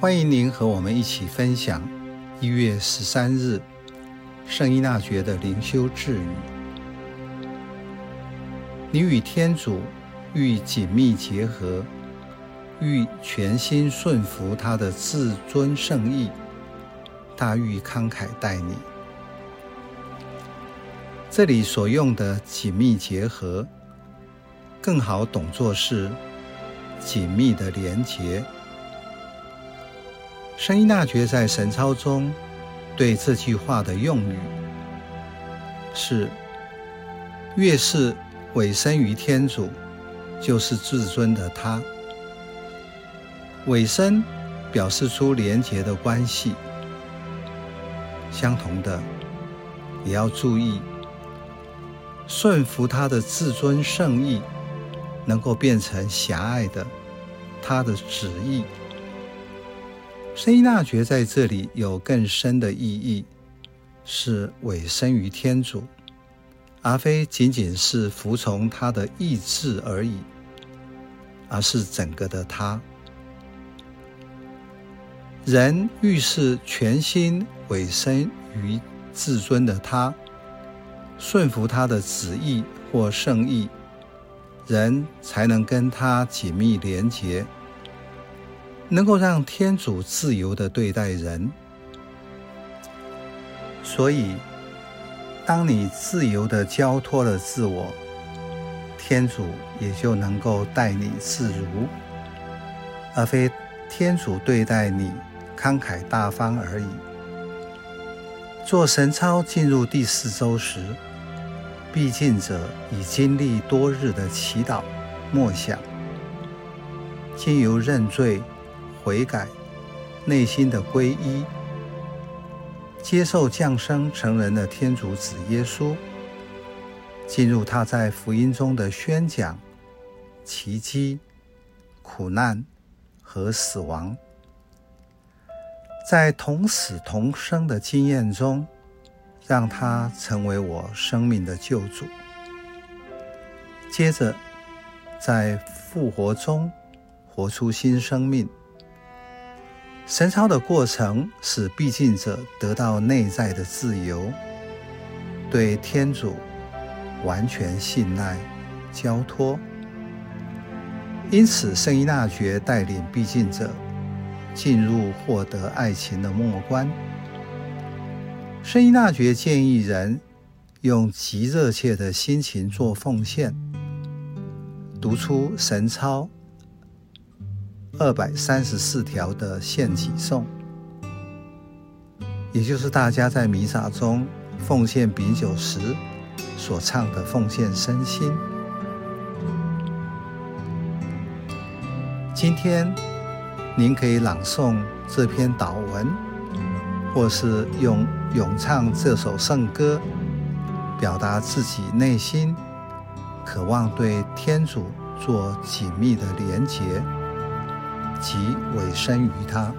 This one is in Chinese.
欢迎您和我们一起分享一月十三日圣依纳爵的灵修智语。你与天主愈紧密结合，愈全心顺服他的至尊圣意，他欲慷慨待你。这里所用的紧密结合，更好懂作是紧密的连结。圣依纳爵在神操中对这句话的用语是：越是委身于天主，就是至尊的他。委身表示出廉洁的关系。相同的，也要注意顺服他的至尊圣意，能够变成狭隘的他的旨意。圣依纳爵在这里有更深的意义，是委身于天主，而非仅仅是服从他的意志而已，而是整个的他。人愈是全心委身于至尊的他，顺服他的旨意或圣意，人才能跟他紧密连结。能够让天主自由地对待人，所以，当你自由地交托了自我，天主也就能够待你自如，而非天主对待你慷慨大方而已。做神操进入第四周时，避静者已经历多日的祈祷、默想，经由认罪。悔改，内心的皈依，接受降生成人的天主子耶稣，进入他在福音中的宣讲、奇迹、苦难和死亡，在同死同生的经验中，让他成为我生命的救主。接着，在复活中活出新生命。神操的过程使避静者得到内在的自由，对天主完全信赖、交托。因此，圣依纳爵带领避静者进入获得爱情的末关。圣依纳爵建议人用极热切的心情做奉献，读出神操。二百三十四条的献己颂，也就是大家在弥撒中奉献饼酒时所唱的奉献身心。今天您可以朗诵这篇祷文，或是用咏唱这首圣歌，表达自己内心渴望对天主做紧密的连结。即委身于他。